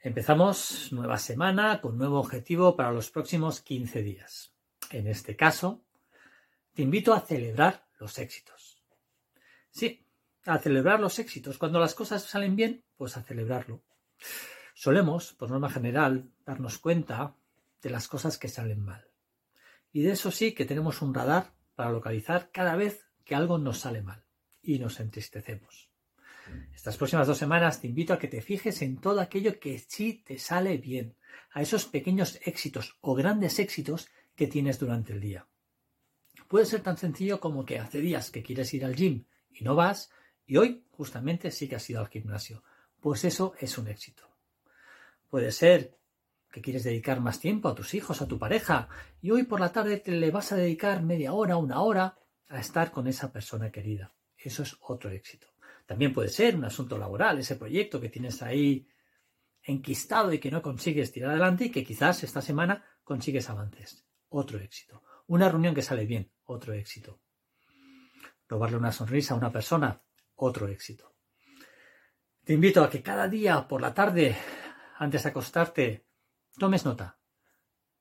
Empezamos nueva semana con nuevo objetivo para los próximos 15 días. En este caso, te invito a celebrar los éxitos. Sí, a celebrar los éxitos. Cuando las cosas salen bien, pues a celebrarlo. Solemos, por norma general, darnos cuenta de las cosas que salen mal. Y de eso sí que tenemos un radar para localizar cada vez que algo nos sale mal y nos entristecemos. Estas próximas dos semanas te invito a que te fijes en todo aquello que sí te sale bien, a esos pequeños éxitos o grandes éxitos que tienes durante el día. Puede ser tan sencillo como que hace días que quieres ir al gym y no vas, y hoy justamente sí que has ido al gimnasio. Pues eso es un éxito. Puede ser que quieres dedicar más tiempo a tus hijos, a tu pareja, y hoy por la tarde te le vas a dedicar media hora, una hora a estar con esa persona querida. Eso es otro éxito. También puede ser un asunto laboral, ese proyecto que tienes ahí enquistado y que no consigues tirar adelante y que quizás esta semana consigues avances. Otro éxito. Una reunión que sale bien. Otro éxito. Robarle una sonrisa a una persona. Otro éxito. Te invito a que cada día por la tarde, antes de acostarte, tomes nota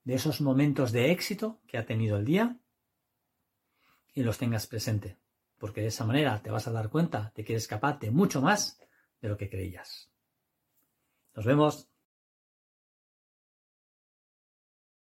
de esos momentos de éxito que ha tenido el día y los tengas presente, porque de esa manera te vas a dar cuenta de que eres capaz de mucho más de lo que creías. Nos vemos.